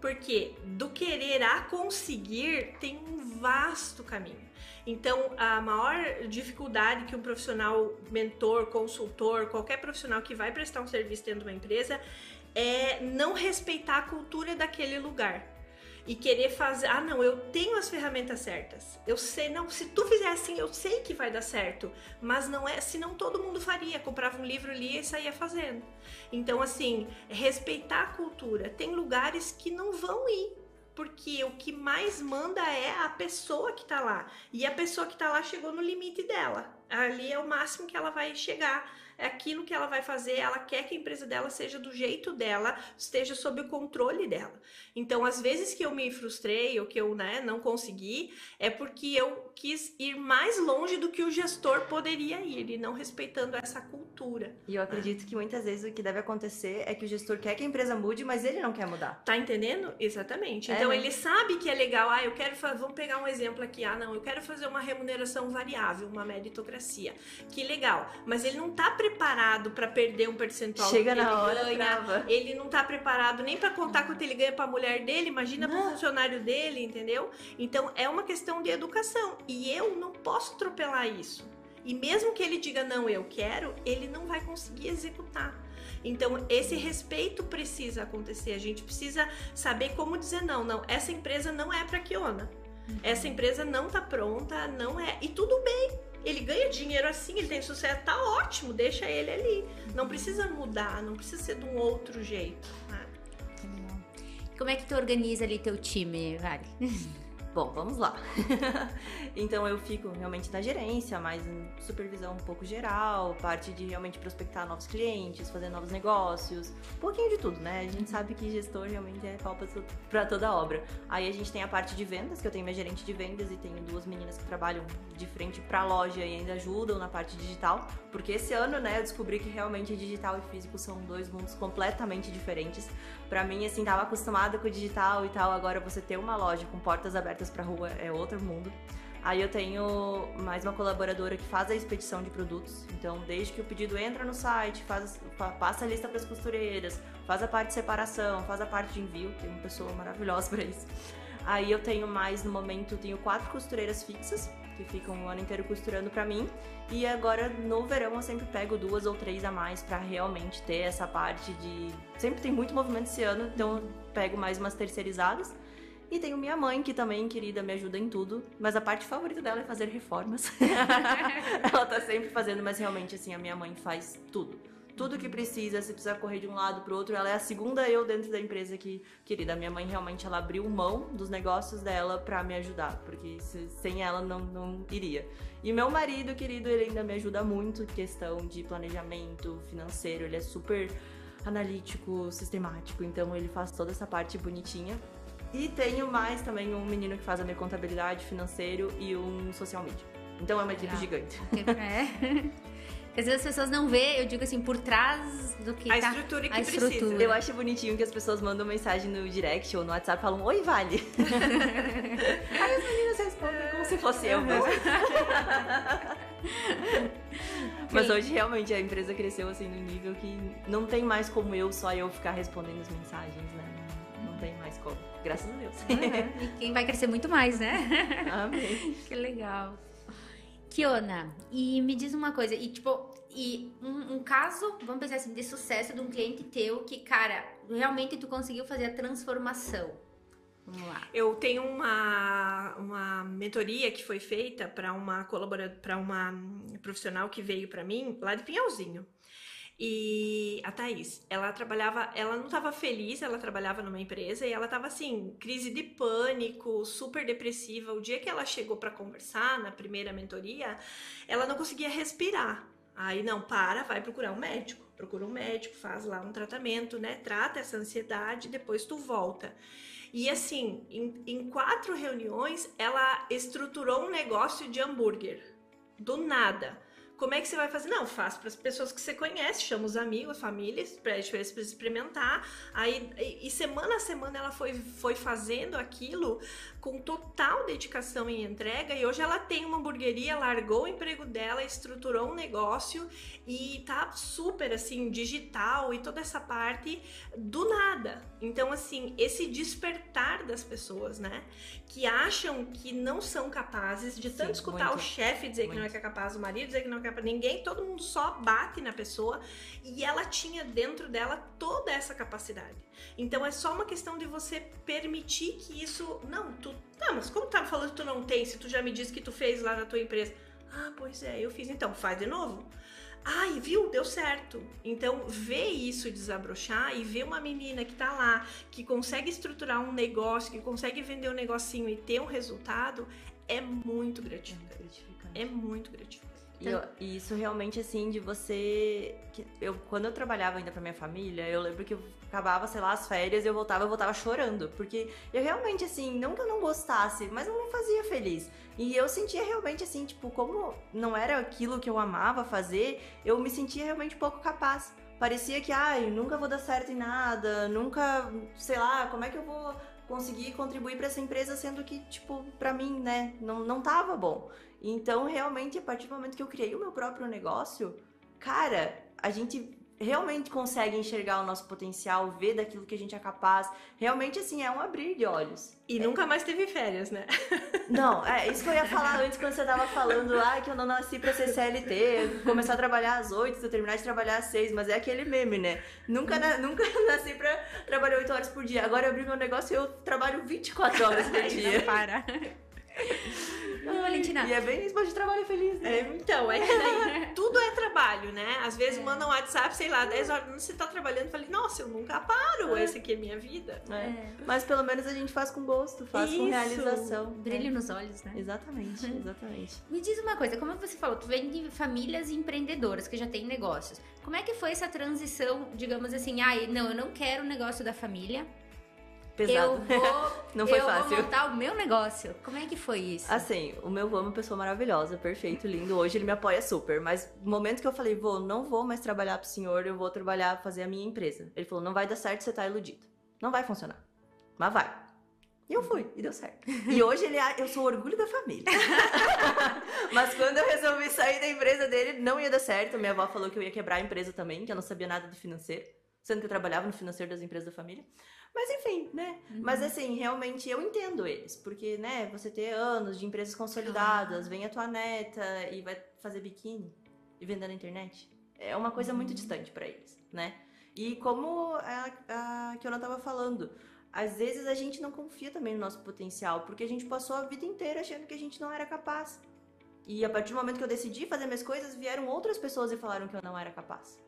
Porque do querer a conseguir tem um vasto caminho. Então, a maior dificuldade que um profissional, mentor, consultor, qualquer profissional que vai prestar um serviço dentro de uma empresa é não respeitar a cultura daquele lugar e querer fazer, ah, não, eu tenho as ferramentas certas. Eu sei, não, se tu fizer assim, eu sei que vai dar certo, mas não é, senão todo mundo faria, comprava um livro, lia e saía fazendo. Então, assim, respeitar a cultura. Tem lugares que não vão ir, porque o que mais manda é a pessoa que tá lá. E a pessoa que tá lá chegou no limite dela. Ali é o máximo que ela vai chegar é aquilo que ela vai fazer, ela quer que a empresa dela seja do jeito dela, esteja sob o controle dela. Então, às vezes que eu me frustrei ou que eu né, não consegui, é porque eu quis ir mais longe do que o gestor poderia ir, e não respeitando essa cultura. E eu acredito que muitas vezes o que deve acontecer é que o gestor quer que a empresa mude, mas ele não quer mudar. Tá entendendo? Exatamente. É, então, né? ele sabe que é legal, ah, eu quero fazer, vamos pegar um exemplo aqui, ah, não, eu quero fazer uma remuneração variável, uma meritocracia. Que legal, mas ele não tá preparado preparado para perder um percentual Chega na ele hora, ganha. trava. Ele não tá preparado nem para contar quanto ele ganha para a mulher dele, imagina para o funcionário dele, entendeu? Então é uma questão de educação e eu não posso atropelar isso. E mesmo que ele diga não, eu quero, ele não vai conseguir executar. Então, esse respeito precisa acontecer. A gente precisa saber como dizer não. Não, essa empresa não é para Kiona. Essa empresa não tá pronta, não é. E tudo bem ele ganha dinheiro assim, ele tem sucesso, tá ótimo, deixa ele ali. Não precisa mudar, não precisa ser de um outro jeito. Né? Como é que tu organiza ali teu time, Vale? *laughs* Bom, vamos lá. *laughs* então eu fico realmente na gerência, mais em supervisão um pouco geral, parte de realmente prospectar novos clientes, fazer novos negócios, um pouquinho de tudo, né? A gente sabe que gestor realmente é pau para toda obra. Aí a gente tem a parte de vendas, que eu tenho minha gerente de vendas e tenho duas meninas que trabalham de frente para a loja e ainda ajudam na parte digital, porque esse ano, né, eu descobri que realmente digital e físico são dois mundos completamente diferentes. Para mim, assim, tava acostumada com o digital e tal, agora você ter uma loja com portas abertas para rua é outro mundo. Aí eu tenho mais uma colaboradora que faz a expedição de produtos. Então, desde que o pedido entra no site, faz, passa a lista para as costureiras, faz a parte de separação, faz a parte de envio, tem uma pessoa maravilhosa para isso. Aí eu tenho mais no momento, tenho quatro costureiras fixas que ficam o ano inteiro costurando para mim. E agora no verão eu sempre pego duas ou três a mais para realmente ter essa parte de sempre tem muito movimento esse ano, então eu pego mais umas terceirizadas. E tenho minha mãe, que também, querida, me ajuda em tudo. Mas a parte favorita dela é fazer reformas. *laughs* ela tá sempre fazendo, mas realmente, assim, a minha mãe faz tudo. Tudo que precisa, se precisar correr de um lado pro outro, ela é a segunda eu dentro da empresa que, querida, minha mãe realmente ela abriu mão dos negócios dela para me ajudar, porque se, sem ela não, não iria. E meu marido, querido, ele ainda me ajuda muito questão de planejamento financeiro, ele é super analítico, sistemático, então ele faz toda essa parte bonitinha. E tenho mais também um menino que faz a minha contabilidade, financeiro e um social media. Então é uma equipe gigante. É. *laughs* Às vezes as pessoas não vê, eu digo assim, por trás do que a tá, estrutura que a precisa. estrutura. Eu acho bonitinho que as pessoas mandam mensagem no direct ou no WhatsApp e falam, oi, Vale. *laughs* Aí as meninas respondem como se fosse eu mesmo. *laughs* Mas hoje realmente a empresa cresceu assim no nível que não tem mais como eu, só eu ficar respondendo as mensagens, né? Não tem mais como. Graças a Deus. Uhum. E quem vai crescer muito mais, né? Amém. *laughs* que legal. Kiona, e me diz uma coisa, e tipo, e um, um, caso, vamos pensar assim, de sucesso de um cliente teu que, cara, realmente tu conseguiu fazer a transformação. Vamos lá. Eu tenho uma, uma mentoria que foi feita para uma colaboradora, para uma profissional que veio para mim lá de Pinhalzinho. E a Thaís, ela trabalhava, ela não estava feliz, ela trabalhava numa empresa e ela estava assim, crise de pânico, super depressiva. O dia que ela chegou para conversar na primeira mentoria, ela não conseguia respirar. Aí não, para, vai procurar um médico. Procura um médico, faz lá um tratamento, né? Trata essa ansiedade, depois tu volta. E assim, em, em quatro reuniões, ela estruturou um negócio de hambúrguer. Do nada como é que você vai fazer? Não, faz para as pessoas que você conhece, chama os amigos, famílias, para experimentar. Aí, e, e semana a semana ela foi, foi fazendo aquilo com total dedicação e entrega. E hoje ela tem uma hamburgueria, largou o emprego dela, estruturou um negócio e tá super assim, digital e toda essa parte do nada. Então, assim, esse despertar das pessoas, né? Que acham que não são capazes de tanto Sim, escutar muito, o chefe dizer muito. que não é capaz, o marido dizer que não é capaz, ninguém, todo mundo só bate na pessoa e ela tinha dentro dela toda essa capacidade. Então é só uma questão de você permitir que isso. Não, tu. Tá, mas como tá falando que tu não tem, se tu já me disse que tu fez lá na tua empresa? Ah, pois é, eu fiz então, faz de novo. Ai, viu? Deu certo. Então, ver isso desabrochar e ver uma menina que tá lá, que consegue estruturar um negócio, que consegue vender um negocinho e ter um resultado, é muito gratificante. É muito gratificante. E, eu, isso realmente, assim, de você. Eu, quando eu trabalhava ainda pra minha família, eu lembro que eu acabava, sei lá, as férias e eu voltava, eu voltava chorando. Porque eu realmente, assim, não que eu não gostasse, mas não me fazia feliz. E eu sentia realmente, assim, tipo, como não era aquilo que eu amava fazer, eu me sentia realmente pouco capaz. Parecia que, ai, nunca vou dar certo em nada, nunca, sei lá, como é que eu vou conseguir contribuir para essa empresa, sendo que, tipo, para mim, né, não, não tava bom. Então, realmente, a partir do momento que eu criei o meu próprio negócio, cara, a gente realmente consegue enxergar o nosso potencial, ver daquilo que a gente é capaz. Realmente, assim, é um abrir de olhos. E é. nunca mais teve férias, né? *laughs* Não, é isso que eu ia falar antes quando você tava falando, ah, que eu não nasci pra ser CLT, começar a trabalhar às 8, terminar de trabalhar às 6, mas é aquele meme, né? Nunca, na, nunca *laughs* nasci pra trabalhar 8 horas por dia. Agora eu abri meu negócio e eu trabalho 24 horas por *laughs* dia. Não para. Valentina. E é bem isso, de trabalho feliz. Né? É, então, é que daí *laughs* tudo é trabalho, né? Às vezes é. mandam um WhatsApp, sei lá, 10 horas, você tá trabalhando, eu falei, nossa, eu nunca paro, é. essa aqui é minha vida. É. é. Mas pelo menos a gente faz com gosto, faz isso. com realização. Brilho nos olhos, né? Exatamente, *laughs* exatamente. Me diz uma coisa, como você falou, tu vem de famílias empreendedoras que já têm negócios. Como é que foi essa transição, digamos assim, ah, não, eu não quero o negócio da família, pesado. Eu vou, *laughs* não foi eu fácil. vou montar o meu negócio. Como é que foi isso? Assim, o meu vô é uma pessoa maravilhosa, perfeito, lindo. Hoje ele me apoia super. Mas no momento que eu falei, vô, não vou mais trabalhar pro senhor, eu vou trabalhar, fazer a minha empresa. Ele falou, não vai dar certo, você tá iludido. Não vai funcionar. Mas vai. E eu fui, e deu certo. E hoje ele, eu sou o orgulho da família. *laughs* Mas quando eu resolvi sair da empresa dele, não ia dar certo. Minha avó falou que eu ia quebrar a empresa também, que eu não sabia nada de financeiro, sendo que eu trabalhava no financeiro das empresas da família. Mas enfim, né? Uhum. Mas assim, realmente eu entendo eles, porque, né, você ter anos de empresas consolidadas, vem a tua neta e vai fazer biquíni e vender na internet. É uma coisa uhum. muito distante para eles, né? E como a, a que eu não tava falando, às vezes a gente não confia também no nosso potencial, porque a gente passou a vida inteira achando que a gente não era capaz. E a partir do momento que eu decidi fazer minhas coisas, vieram outras pessoas e falaram que eu não era capaz.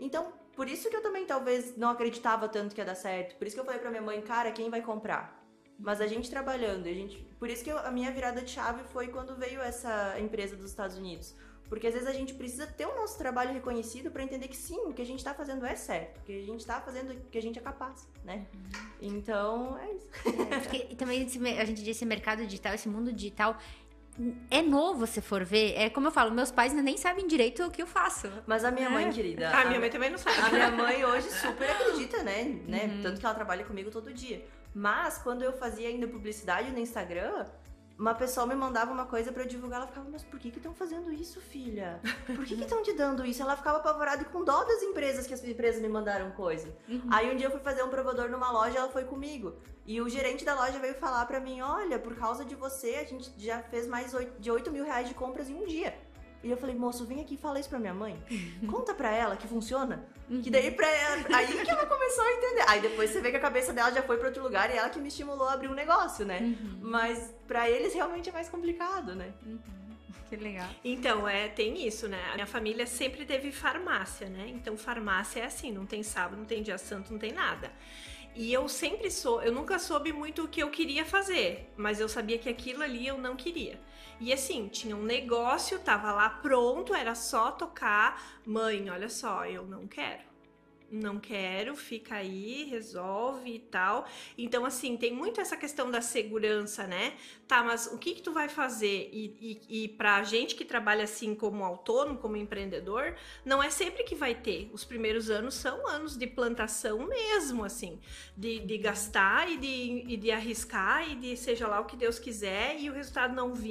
Então, por isso que eu também talvez não acreditava tanto que ia dar certo. Por isso que eu falei pra minha mãe, cara, quem vai comprar? Mas a gente trabalhando, a gente. Por isso que eu, a minha virada de chave foi quando veio essa empresa dos Estados Unidos. Porque às vezes a gente precisa ter o nosso trabalho reconhecido para entender que sim, o que a gente tá fazendo é certo, que a gente tá fazendo o que a gente é capaz, né? Uhum. Então, é isso. É, porque também a gente disse mercado digital, esse mundo digital, é novo se for ver. É como eu falo, meus pais nem sabem direito o que eu faço. Mas a minha é. mãe, querida. A, a minha mãe também não sabe. A minha mãe hoje super acredita, né? né? Uhum. Tanto que ela trabalha comigo todo dia. Mas quando eu fazia ainda publicidade no Instagram, uma pessoa me mandava uma coisa para eu divulgar, ela ficava, mas por que estão fazendo isso, filha? Por que estão te dando isso? Ela ficava apavorada e com dó das empresas que as empresas me mandaram coisa. Uhum. Aí um dia eu fui fazer um provador numa loja, ela foi comigo. E o gerente da loja veio falar para mim, olha, por causa de você, a gente já fez mais de 8 mil reais de compras em um dia. E eu falei, moço, vem aqui e fala isso pra minha mãe. *laughs* Conta pra ela que funciona. Uhum. Que daí pra ela, aí que ela começou a entender. Aí depois você vê que a cabeça dela já foi pra outro lugar e ela que me estimulou a abrir um negócio, né? Uhum. Mas pra eles realmente é mais complicado, né? Uhum. Que legal. Então, é, tem isso, né? A minha família sempre teve farmácia, né? Então, farmácia é assim, não tem sábado, não tem dia santo, não tem nada. E eu sempre sou, eu nunca soube muito o que eu queria fazer, mas eu sabia que aquilo ali eu não queria. E assim, tinha um negócio, tava lá pronto, era só tocar. Mãe, olha só, eu não quero. Não quero, fica aí, resolve e tal. Então, assim, tem muito essa questão da segurança, né? Tá, mas o que que tu vai fazer? E, e, e pra gente que trabalha assim como autônomo, como empreendedor, não é sempre que vai ter. Os primeiros anos são anos de plantação mesmo, assim, de, de gastar e de, e de arriscar e de seja lá o que Deus quiser e o resultado não vir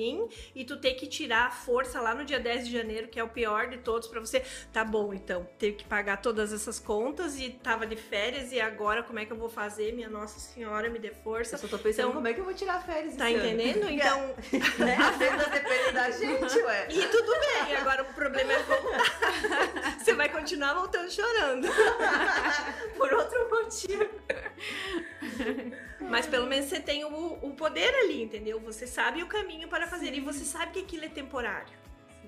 e tu ter que tirar a força lá no dia 10 de janeiro, que é o pior de todos, para você, tá bom, então, ter que pagar todas essas contas contas e tava de férias e agora como é que eu vou fazer? Minha Nossa Senhora, me dê força. Eu só tô pensando então, como é que eu vou tirar férias Tá entendendo? Ano? *laughs* Então... *laughs* né? As vendas dependem da gente, ué. E tudo bem, agora o problema é voltar. *laughs* Você vai continuar voltando chorando. Por outro motivo. Mas pelo menos você tem o, o poder ali, entendeu? Você sabe o caminho para fazer Sim. e você sabe que aquilo é temporário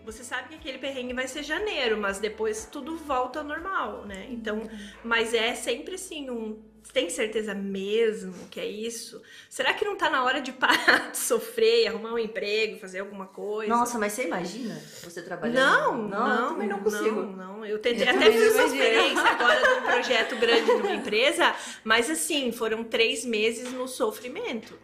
você sabe que aquele perrengue vai ser janeiro, mas depois tudo volta ao normal, né? Então, mas é sempre assim um tem certeza mesmo que é isso? Será que não tá na hora de parar *laughs* de sofrer, arrumar um emprego, fazer alguma coisa? Nossa, mas você imagina você trabalhando? Não, não, não também não consigo. Não, não. Eu tentei eu até fiz uma experiência agora de um projeto grande numa *laughs* empresa, mas assim, foram três meses no sofrimento.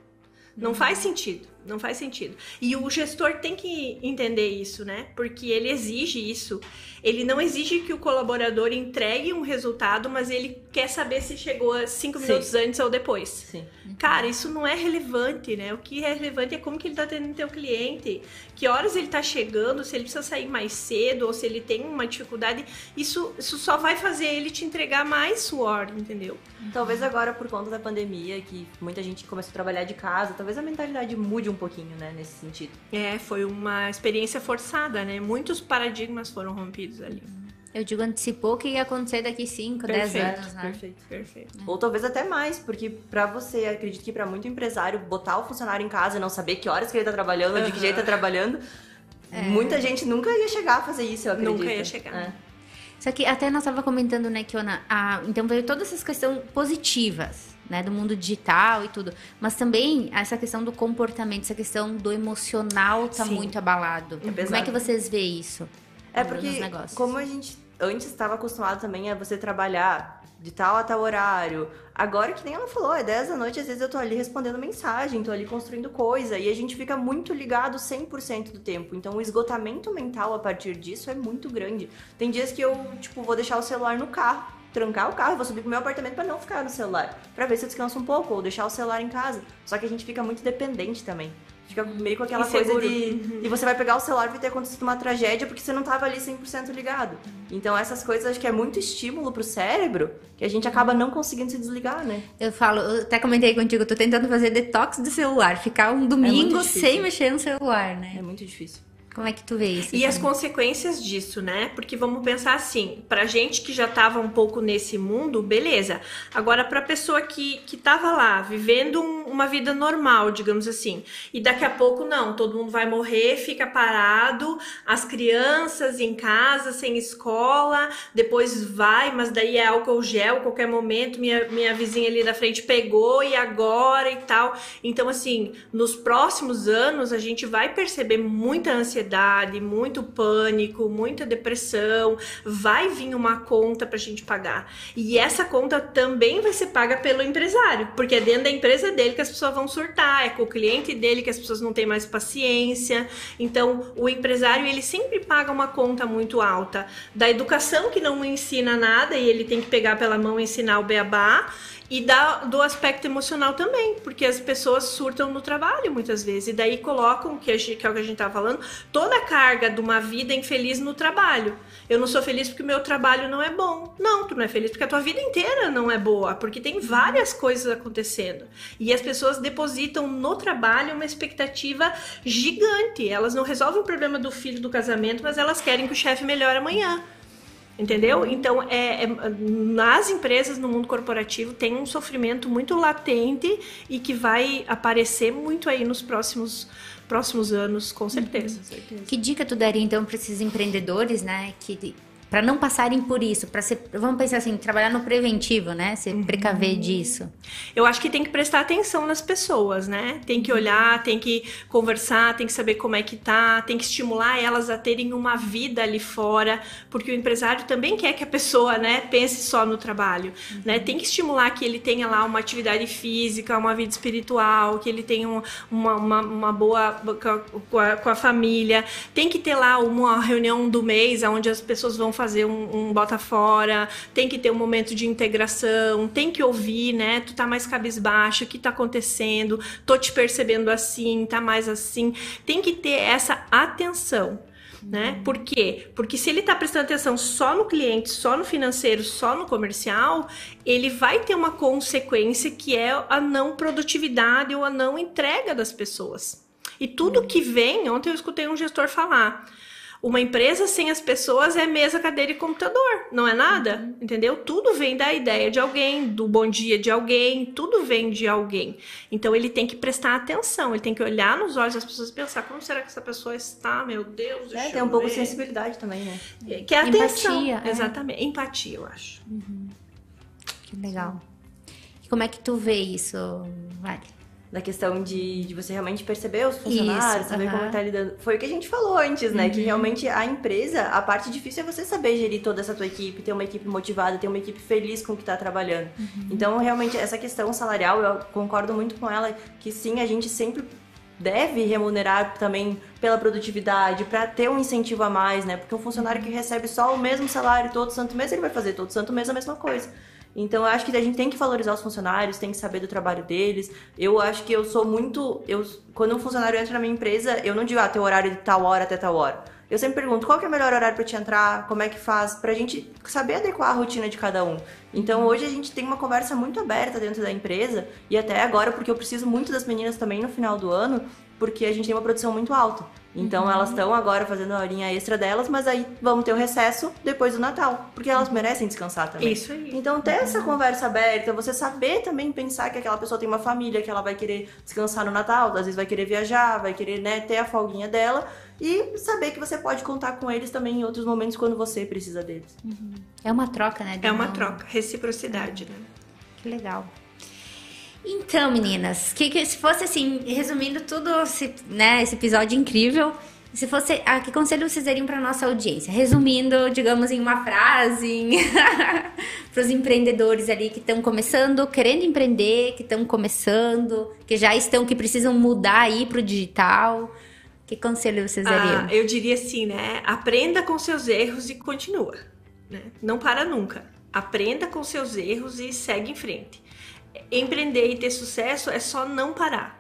Não faz sentido, não faz sentido. E o gestor tem que entender isso, né? Porque ele exige isso. Ele não exige que o colaborador entregue um resultado, mas ele quer saber se chegou cinco Sim. minutos antes ou depois. Sim. Cara, isso não é relevante, né? O que é relevante é como que ele tá tendo teu cliente, que horas ele tá chegando, se ele precisa sair mais cedo ou se ele tem uma dificuldade. Isso, isso só vai fazer ele te entregar mais suor, entendeu? Talvez agora, por conta da pandemia, que muita gente começou a trabalhar de casa, talvez a mentalidade mude um pouquinho, né, nesse sentido. É, foi uma experiência forçada, né? Muitos paradigmas foram rompidos ali. Eu digo, antecipou o que ia acontecer daqui 5, 10 anos, né? Perfeito, perfeito. Ou talvez até mais, porque para você, acredito que para muito empresário, botar o funcionário em casa e não saber que horas que ele tá trabalhando, uhum. de que jeito tá trabalhando, é. muita gente nunca ia chegar a fazer isso, eu acredito. Nunca ia chegar. É. Só que até nós tava comentando, né, Kiona, a, então veio todas essas questões positivas, né, do mundo digital e tudo, mas também essa questão do comportamento, essa questão do emocional tá Sim. muito abalado. É Como é que vocês veem isso? É porque, como a gente antes estava acostumado também a você trabalhar de tal a tal horário. Agora, que nem ela falou, é 10 da noite, às vezes eu tô ali respondendo mensagem, tô ali construindo coisa, e a gente fica muito ligado 100% do tempo. Então, o esgotamento mental a partir disso é muito grande. Tem dias que eu, tipo, vou deixar o celular no carro, trancar o carro, vou subir pro meu apartamento para não ficar no celular, para ver se eu descanso um pouco, ou deixar o celular em casa. Só que a gente fica muito dependente também. Fica meio com aquela Inseguro. coisa de. Uhum. E você vai pegar o celular e vai ter acontecido uma tragédia porque você não estava ali 100% ligado. Então, essas coisas acho que é muito estímulo pro cérebro que a gente acaba não conseguindo se desligar, né? Eu falo, eu até comentei contigo, eu tô tentando fazer detox do celular, ficar um domingo é sem mexer no celular, né? É muito difícil. Como é que tu vê isso? E as consequências disso, né? Porque vamos pensar assim, pra gente que já tava um pouco nesse mundo, beleza. Agora, pra pessoa que, que tava lá, vivendo um, uma vida normal, digamos assim, e daqui a pouco não, todo mundo vai morrer, fica parado, as crianças em casa, sem escola, depois vai, mas daí é álcool gel, qualquer momento, minha, minha vizinha ali da frente pegou e agora e tal. Então, assim, nos próximos anos a gente vai perceber muita ansiedade ansiedade, muito pânico, muita depressão, vai vir uma conta para a gente pagar. E essa conta também vai ser paga pelo empresário, porque é dentro da empresa dele que as pessoas vão surtar, é com o cliente dele que as pessoas não têm mais paciência. Então, o empresário ele sempre paga uma conta muito alta da educação que não ensina nada e ele tem que pegar pela mão e ensinar o beabá e da, do aspecto emocional também, porque as pessoas surtam no trabalho muitas vezes, e daí colocam, que, gente, que é o que a gente tá falando, toda a carga de uma vida infeliz no trabalho. Eu não sou feliz porque o meu trabalho não é bom. Não, tu não é feliz porque a tua vida inteira não é boa, porque tem várias coisas acontecendo. E as pessoas depositam no trabalho uma expectativa gigante. Elas não resolvem o problema do filho do casamento, mas elas querem que o chefe melhore amanhã. Entendeu? Então, é, é, nas empresas, no mundo corporativo, tem um sofrimento muito latente e que vai aparecer muito aí nos próximos, próximos anos, com certeza. Uhum. certeza. Que dica tu daria, então, para esses empreendedores, né, que para não passarem por isso, para ser, vamos pensar assim, trabalhar no preventivo, né? Se uhum. precaver disso. Eu acho que tem que prestar atenção nas pessoas, né? Tem que olhar, tem que conversar, tem que saber como é que tá, tem que estimular elas a terem uma vida ali fora, porque o empresário também quer que a pessoa, né, pense só no trabalho, uhum. né? Tem que estimular que ele tenha lá uma atividade física, uma vida espiritual, que ele tenha uma, uma, uma boa com a, com a família, tem que ter lá uma reunião do mês onde as pessoas vão fazer um, um bota fora, tem que ter um momento de integração, tem que ouvir, né? Tu tá mais cabisbaixo, o que tá acontecendo? Tô te percebendo assim, tá mais assim. Tem que ter essa atenção. Né? Uhum. Por quê? Porque se ele está prestando atenção só no cliente, só no financeiro, só no comercial, ele vai ter uma consequência que é a não produtividade ou a não entrega das pessoas. E tudo uhum. que vem, ontem eu escutei um gestor falar, uma empresa sem as pessoas é mesa, cadeira e computador, não é nada, uhum. entendeu? Tudo vem da ideia de alguém, do bom dia de alguém, tudo vem de alguém. Então ele tem que prestar atenção, ele tem que olhar nos olhos das pessoas e pensar como será que essa pessoa está, meu Deus. É, tem um pouco de sensibilidade também, né? Que é atenção. Empatia, é. exatamente, empatia, eu acho. Uhum. Que legal. E como é que tu vê isso, Vale? Da questão de, de você realmente perceber os funcionários, Isso, saber uh -huh. como tá lidando. Foi o que a gente falou antes, né? Uhum. Que realmente a empresa, a parte difícil é você saber gerir toda essa tua equipe, ter uma equipe motivada, ter uma equipe feliz com o que tá trabalhando. Uhum. Então, realmente, essa questão salarial, eu concordo muito com ela, que sim, a gente sempre deve remunerar também pela produtividade, para ter um incentivo a mais, né? Porque um funcionário que recebe só o mesmo salário todo santo mês, ele vai fazer todo santo mês a mesma coisa. Então eu acho que a gente tem que valorizar os funcionários, tem que saber do trabalho deles. Eu acho que eu sou muito. Eu, quando um funcionário entra na minha empresa, eu não digo, ah, teu horário de tal hora até tal hora. Eu sempre pergunto qual é o melhor horário para te entrar, como é que faz, pra gente saber adequar a rotina de cada um. Então hoje a gente tem uma conversa muito aberta dentro da empresa, e até agora, porque eu preciso muito das meninas também no final do ano, porque a gente tem uma produção muito alta. Então uhum. elas estão agora fazendo a horinha extra delas, mas aí vamos ter o recesso depois do Natal, porque elas merecem descansar também. Isso aí. Então ter uhum. essa conversa aberta, você saber também pensar que aquela pessoa tem uma família, que ela vai querer descansar no Natal, às vezes vai querer viajar, vai querer né, ter a folguinha dela e saber que você pode contar com eles também em outros momentos quando você precisa deles. Uhum. É uma troca, né? É uma troca, reciprocidade, né? Que legal. Então, meninas, que, que se fosse assim, resumindo tudo, esse, né, esse episódio incrível, se fosse, ah, que conselho vocês dariam para nossa audiência? Resumindo, digamos em uma frase, *laughs* para os empreendedores ali que estão começando, querendo empreender, que estão começando, que já estão, que precisam mudar aí para o digital. Que conselho vocês dariam? Ah, eu diria assim, né? Aprenda com seus erros e continua. Né? Não para nunca. Aprenda com seus erros e segue em frente empreender e ter sucesso é só não parar.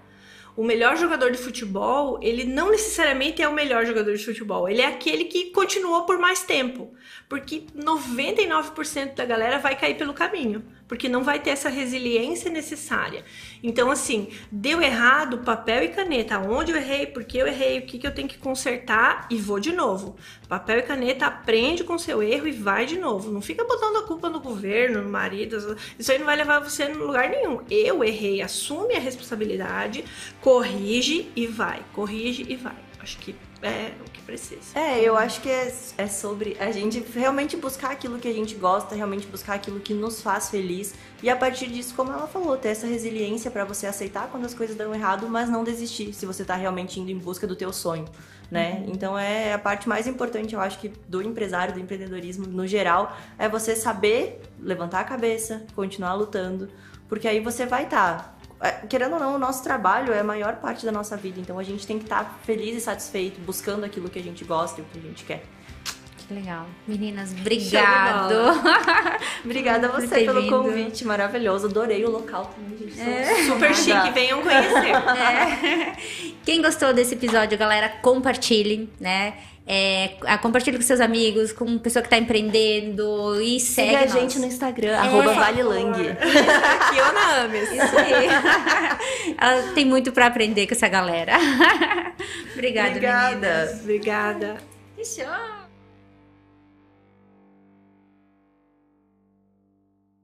O melhor jogador de futebol, ele não necessariamente é o melhor jogador de futebol, ele é aquele que continuou por mais tempo, porque 99% da galera vai cair pelo caminho porque não vai ter essa resiliência necessária. Então, assim, deu errado, papel e caneta. Onde eu errei, por que eu errei, o que, que eu tenho que consertar e vou de novo. Papel e caneta, aprende com seu erro e vai de novo. Não fica botando a culpa no governo, no marido. Isso aí não vai levar você no lugar nenhum. Eu errei, assume a responsabilidade, corrige e vai. Corrige e vai. Acho que é o que precisa. É, eu acho que é, é sobre a gente realmente buscar aquilo que a gente gosta, realmente buscar aquilo que nos faz feliz. E a partir disso, como ela falou, ter essa resiliência para você aceitar quando as coisas dão errado, mas não desistir se você tá realmente indo em busca do teu sonho, né? Uhum. Então é a parte mais importante, eu acho que do empresário, do empreendedorismo no geral, é você saber levantar a cabeça, continuar lutando, porque aí você vai estar tá querendo ou não, o nosso trabalho é a maior parte da nossa vida. Então a gente tem que estar tá feliz e satisfeito, buscando aquilo que a gente gosta e o que a gente quer. Que legal. Meninas, obrigado. *laughs* Obrigada a você pelo vindo. convite maravilhoso. Adorei o local também, gente. É. Super chique, venham conhecer. *laughs* É. Quem gostou desse episódio, galera, compartilhem, né? É, compartilhe com seus amigos, com pessoa que está empreendendo e segue Siga a gente no Instagram, é, arroba ValeLang. Kiona *laughs* Ames. Isso aí. *laughs* Ela tem muito para aprender com essa galera. *laughs* Obrigada, Obrigada, meninas. Obrigada. Show!